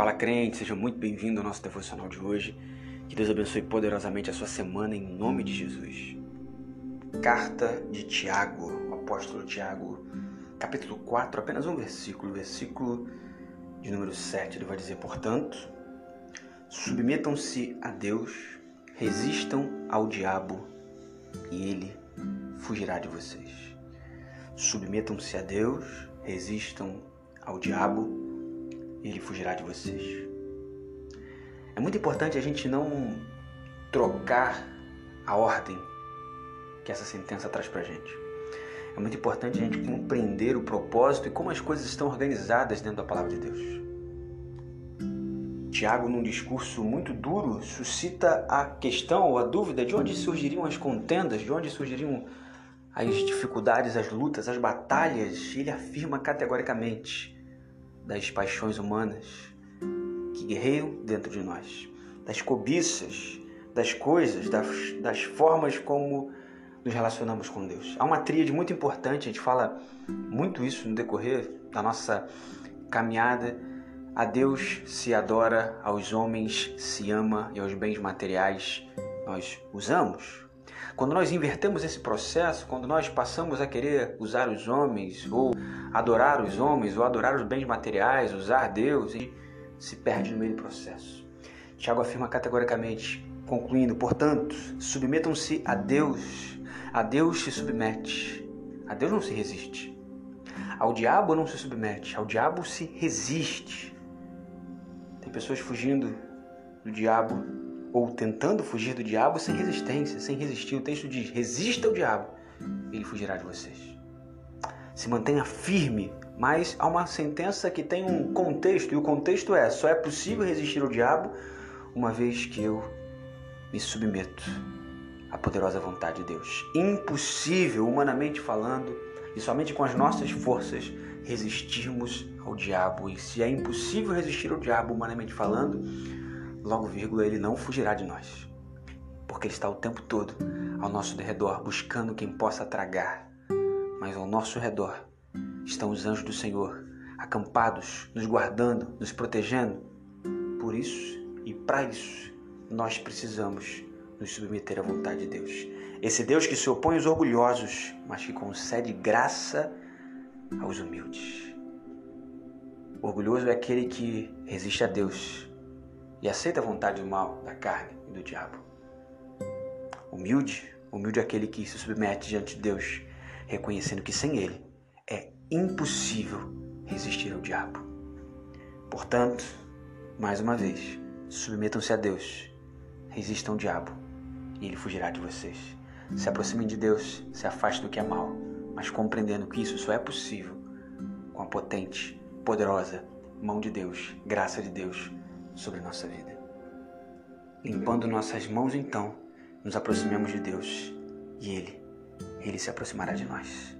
Fala crente, seja muito bem-vindo ao nosso devocional de hoje. Que Deus abençoe poderosamente a sua semana em nome de Jesus. Carta de Tiago, o apóstolo Tiago, capítulo 4, apenas um versículo, versículo de número 7. Ele vai dizer: Portanto, submetam-se a Deus, resistam ao diabo e ele fugirá de vocês. Submetam-se a Deus, resistam ao diabo ele fugirá de vocês. É muito importante a gente não trocar a ordem que essa sentença traz para gente. É muito importante a gente compreender o propósito e como as coisas estão organizadas dentro da palavra de Deus. Tiago, num discurso muito duro, suscita a questão ou a dúvida de onde surgiriam as contendas, de onde surgiriam as dificuldades, as lutas, as batalhas. Ele afirma categoricamente: das paixões humanas que guerreiam dentro de nós, das cobiças, das coisas, das, das formas como nos relacionamos com Deus. Há uma tríade muito importante, a gente fala muito isso no decorrer da nossa caminhada. A Deus se adora, aos homens se ama e aos bens materiais nós usamos. Quando nós invertemos esse processo, quando nós passamos a querer usar os homens ou adorar os homens ou adorar os bens materiais, usar Deus e se perde no meio do processo. Tiago afirma categoricamente, concluindo, portanto, submetam-se a Deus. A Deus se submete. A Deus não se resiste. Ao diabo não se submete, ao diabo se resiste. Tem pessoas fugindo do diabo ou tentando fugir do diabo sem resistência, sem resistir. O texto diz: resista ao diabo, ele fugirá de vocês se mantenha firme, mas há uma sentença que tem um contexto, e o contexto é: só é possível resistir ao diabo uma vez que eu me submeto à poderosa vontade de Deus. Impossível, humanamente falando, e somente com as nossas forças resistirmos ao diabo. E se é impossível resistir ao diabo, humanamente falando, logo vírgula, ele não fugirá de nós. Porque está o tempo todo ao nosso redor buscando quem possa tragar mas ao nosso redor estão os anjos do Senhor, acampados, nos guardando, nos protegendo. Por isso e para isso, nós precisamos nos submeter à vontade de Deus. Esse Deus que se opõe aos orgulhosos, mas que concede graça aos humildes. O orgulhoso é aquele que resiste a Deus e aceita a vontade do mal, da carne e do diabo. Humilde, humilde é aquele que se submete diante de Deus reconhecendo que sem ele é impossível resistir ao diabo. Portanto, mais uma vez, submetam-se a Deus, resistam ao diabo e ele fugirá de vocês. Se aproximem de Deus, se afastem do que é mal, mas compreendendo que isso só é possível com a potente, poderosa mão de Deus, graça de Deus sobre nossa vida. Limpando nossas mãos, então, nos aproximamos de Deus e Ele ele se aproximará de nós.